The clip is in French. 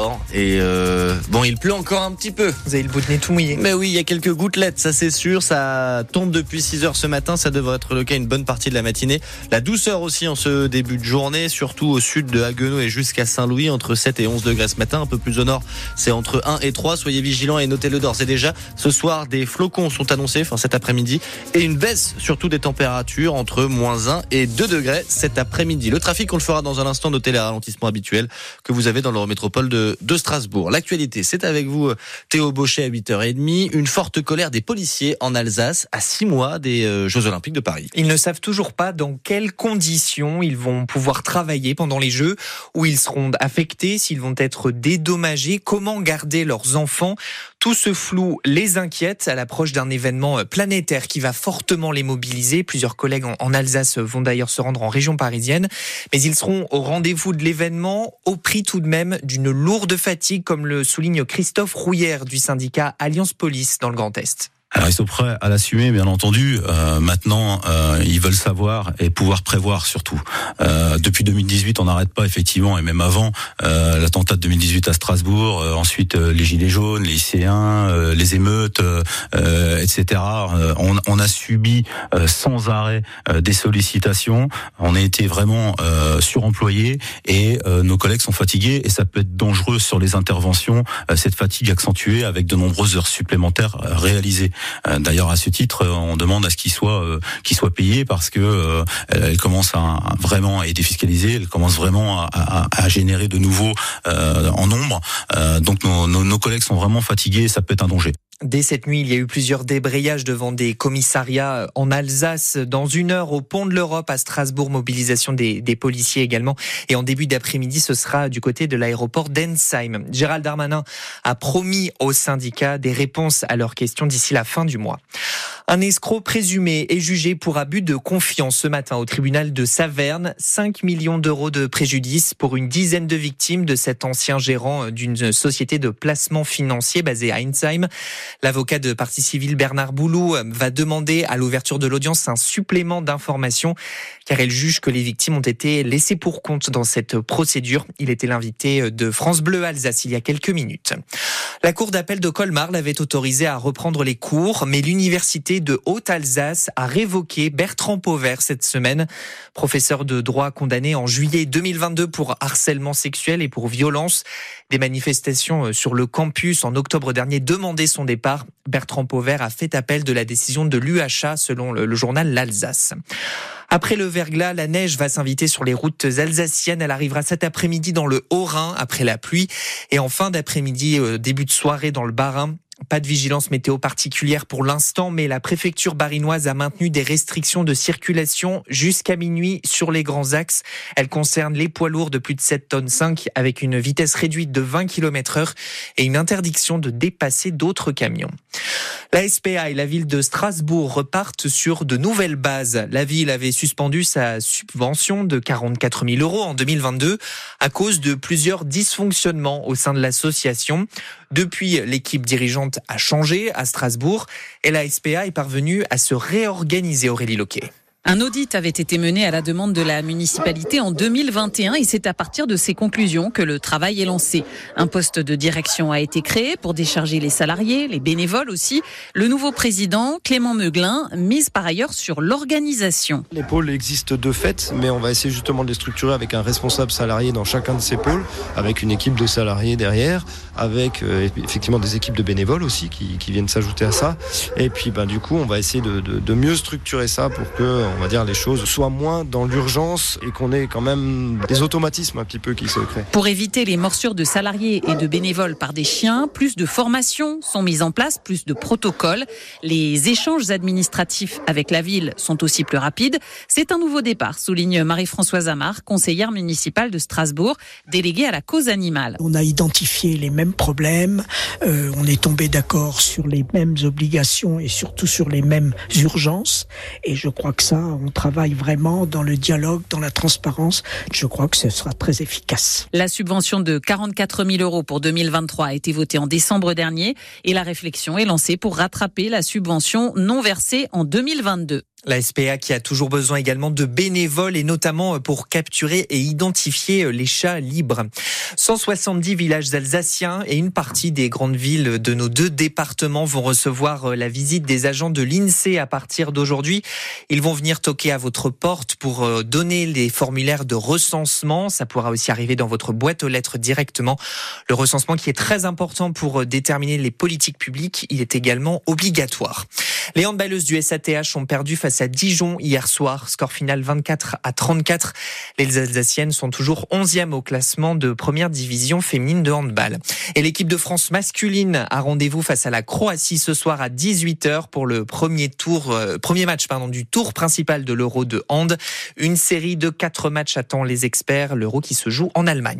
dehors et euh, bon, il pleut encore un petit peu. Vous avez le bout de nez tout mouillé. Mais oui, il y a quelques gouttelettes, ça c'est sûr. Ça tombe depuis 6 heures ce matin. Ça devrait être le cas une bonne partie de la matinée. La douceur aussi en ce début de journée, surtout au sud de Haguenau et jusqu'à Saint-Louis, entre 7 et 11 degrés ce matin. Un peu plus au nord, c'est entre 1 et 3. Soyez vigilants et notez-le d'ores et déjà. Ce soir, des flocons sont annoncés, enfin cet après-midi, et une baisse surtout des températures entre moins 1 et 2 degrés cet après-midi. Le trafic, on le fera dans un instant. Notez les ralentissements habituels que vous avez dans l'eurométropole de, de Strasbourg. L'actualité, c'est avec vous, Théo Bauchet, à 8h30. Une forte colère des policiers en Alsace à 6 mois des euh, Jeux Olympiques de Paris. Ils ne savent toujours pas dans quelles conditions ils vont pouvoir travailler pendant les Jeux, où ils seront affectés, s'ils vont être dédommagés, comment garder leurs enfants. Tout ce flou les inquiète à l'approche d'un événement planétaire qui va fortement les mobiliser. Plusieurs collègues en Alsace vont d'ailleurs se rendre en région parisienne, mais ils seront au rendez-vous de l'événement au prix tout de même d'une lourde fatigue, comme le souligne Christophe Rouillère du syndicat Alliance Police dans le Grand Est. Alors ils sont prêts à l'assumer, bien entendu. Euh, maintenant, euh, ils veulent savoir et pouvoir prévoir surtout. Euh, depuis 2018, on n'arrête pas effectivement, et même avant euh, l'attentat de 2018 à Strasbourg, euh, ensuite euh, les gilets jaunes, les lycéens, les émeutes, etc. On, on, a subi sans arrêt des sollicitations. On a été vraiment suremployés et nos collègues sont fatigués et ça peut être dangereux sur les interventions. cette fatigue accentuée avec de nombreuses heures supplémentaires réalisées. Euh, d'ailleurs, à ce titre, on demande à ce qu'il soit euh, qu'il soit payé parce que euh, elle commence à vraiment être défiscalisée, elle commence vraiment à, générer de nouveau en nombre. donc nos, nos, nos collègues sont vraiment fatigués, et ça peut être un danger. Dès cette nuit, il y a eu plusieurs débrayages devant des commissariats en Alsace. Dans une heure, au pont de l'Europe à Strasbourg, mobilisation des, policiers également. Et en début d'après-midi, ce sera du côté de l'aéroport d'Ensheim. Gérald Darmanin a promis aux syndicats des réponses à leurs questions d'ici la fin du mois. Un escroc présumé est jugé pour abus de confiance ce matin au tribunal de Saverne. 5 millions d'euros de préjudice pour une dizaine de victimes de cet ancien gérant d'une société de placement financier basée à Einsheim. L'avocat de partie civile Bernard Boulou va demander à l'ouverture de l'audience un supplément d'informations car elle juge que les victimes ont été laissées pour compte dans cette procédure. Il était l'invité de France Bleu Alsace il y a quelques minutes. La cour d'appel de Colmar l'avait autorisé à reprendre les cours, mais l'université de Haute-Alsace a révoqué Bertrand Pauvert cette semaine, professeur de droit condamné en juillet 2022 pour harcèlement sexuel et pour violence. Des manifestations euh, sur le campus en octobre dernier demandaient son départ. Bertrand Pauvert a fait appel de la décision de l'UHA selon le journal L'Alsace. Après le verglas, la neige va s'inviter sur les routes alsaciennes. Elle arrivera cet après-midi dans le Haut-Rhin après la pluie et en fin d'après-midi, euh, début de soirée dans le Bas-Rhin. Pas de vigilance météo particulière pour l'instant, mais la préfecture barinoise a maintenu des restrictions de circulation jusqu'à minuit sur les grands axes. Elles concernent les poids lourds de plus de 7 tonnes 5 avec une vitesse réduite de 20 km heure et une interdiction de dépasser d'autres camions. La SPA et la ville de Strasbourg repartent sur de nouvelles bases. La ville avait suspendu sa subvention de 44 000 euros en 2022 à cause de plusieurs dysfonctionnements au sein de l'association. Depuis, l'équipe dirigeante a changé à Strasbourg et la SPA est parvenue à se réorganiser, Aurélie Loquet. Un audit avait été mené à la demande de la municipalité en 2021 et c'est à partir de ces conclusions que le travail est lancé. Un poste de direction a été créé pour décharger les salariés, les bénévoles aussi. Le nouveau président, Clément Meuglin, mise par ailleurs sur l'organisation. Les pôles existent de fait, mais on va essayer justement de les structurer avec un responsable salarié dans chacun de ces pôles, avec une équipe de salariés derrière, avec euh, effectivement des équipes de bénévoles aussi qui, viennent s'ajouter à ça. Et puis ben, du coup, on va essayer de mieux structurer ça pour que on va dire, les choses soient moins dans l'urgence et qu'on ait quand même des automatismes un petit peu qui se créent. Pour éviter les morsures de salariés et de bénévoles par des chiens, plus de formations sont mises en place, plus de protocoles. Les échanges administratifs avec la ville sont aussi plus rapides. C'est un nouveau départ, souligne Marie-Françoise Amar, conseillère municipale de Strasbourg, déléguée à la cause animale. On a identifié les mêmes problèmes, euh, on est tombé d'accord sur les mêmes obligations et surtout sur les mêmes urgences. Et je crois que ça, on travaille vraiment dans le dialogue, dans la transparence. Je crois que ce sera très efficace. La subvention de 44 000 euros pour 2023 a été votée en décembre dernier et la réflexion est lancée pour rattraper la subvention non versée en 2022. La SPA qui a toujours besoin également de bénévoles et notamment pour capturer et identifier les chats libres. 170 villages alsaciens et une partie des grandes villes de nos deux départements vont recevoir la visite des agents de l'INSEE à partir d'aujourd'hui. Ils vont venir toquer à votre porte pour donner les formulaires de recensement. Ça pourra aussi arriver dans votre boîte aux lettres directement. Le recensement qui est très important pour déterminer les politiques publiques, il est également obligatoire. Les handballeuses du SATH ont perdu face à Dijon hier soir. Score final 24 à 34. Les Alsaciennes sont toujours 11e au classement de première division féminine de handball. Et l'équipe de France masculine a rendez-vous face à la Croatie ce soir à 18h pour le premier tour, euh, premier match pardon, du tour principal de l'Euro de hand. Une série de quatre matchs attend les experts. L'Euro qui se joue en Allemagne.